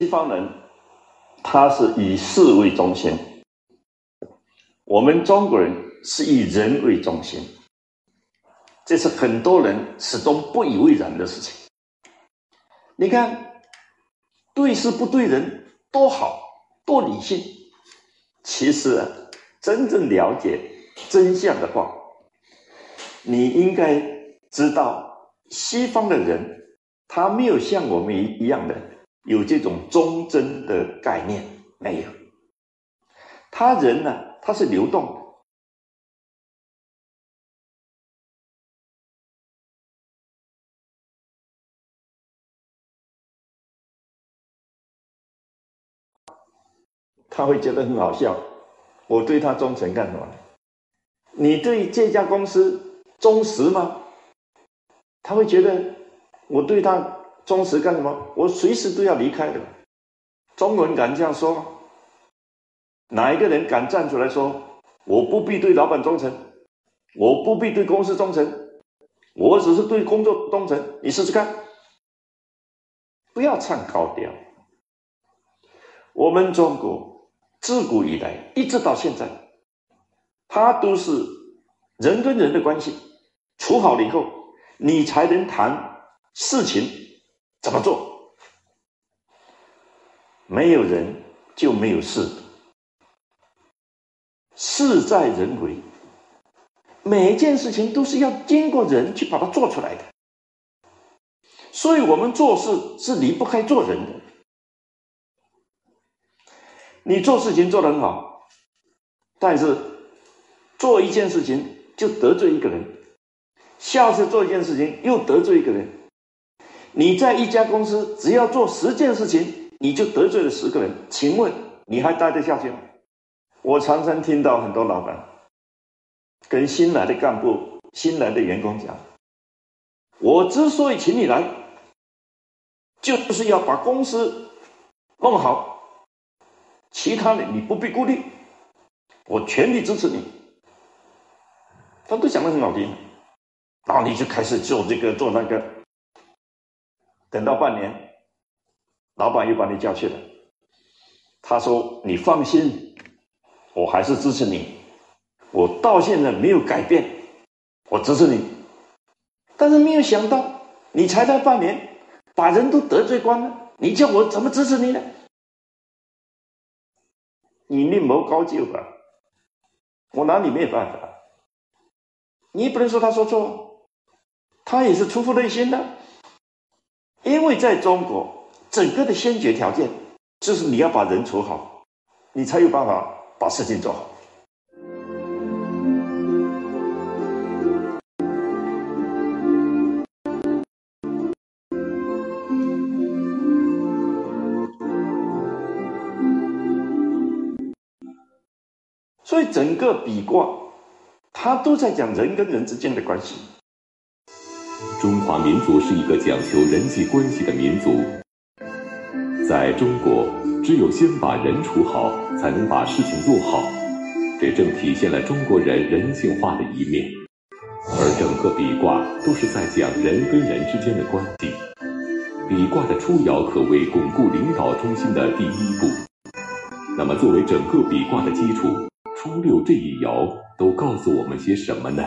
西方人他是以事为中心，我们中国人是以人为中心，这是很多人始终不以为然的事情。你看，对事不对人，多好，多理性。其实，真正了解真相的话，你应该知道，西方的人他没有像我们一一样的有这种忠贞的概念，没有。他人呢，他是流动的。他会觉得很好笑，我对他忠诚干什么？你对这家公司忠实吗？他会觉得我对他忠实干什么？我随时都要离开的。中国人敢这样说吗？哪一个人敢站出来说我不必对老板忠诚，我不必对公司忠诚，我只是对工作忠诚？你试试看，不要唱高调。我们中国自古以来一直到现在，它都是人跟人的关系处好了以后，你才能谈事情怎么做。没有人就没有事。事在人为，每一件事情都是要经过人去把它做出来的，所以我们做事是离不开做人的。你做事情做得很好，但是做一件事情就得罪一个人，下次做一件事情又得罪一个人。你在一家公司只要做十件事情，你就得罪了十个人，请问你还待得下去吗？我常常听到很多老板跟新来的干部、新来的员工讲：“我之所以请你来，就是要把公司弄好，其他的你不必顾虑，我全力支持你。”他都讲的很好听，然后你就开始做这个做那个，等到半年，老板又把你叫去了，他说：“你放心。”我还是支持你，我到现在没有改变，我支持你。但是没有想到，你才待半年，把人都得罪光了，你叫我怎么支持你呢？你另谋高就吧，我拿你没有办法。你不能说他说错，他也是出乎内心的，因为在中国，整个的先决条件就是你要把人处好，你才有办法。把事情做好，所以整个比卦，它都在讲人跟人之间的关系。中华民族是一个讲求人际关系的民族，在中国。只有先把人处好，才能把事情做好。这正体现了中国人人性化的一面。而整个比卦都是在讲人跟人之间的关系。比卦的初爻可谓巩固领导中心的第一步。那么，作为整个比卦的基础，初六这一爻都告诉我们些什么呢？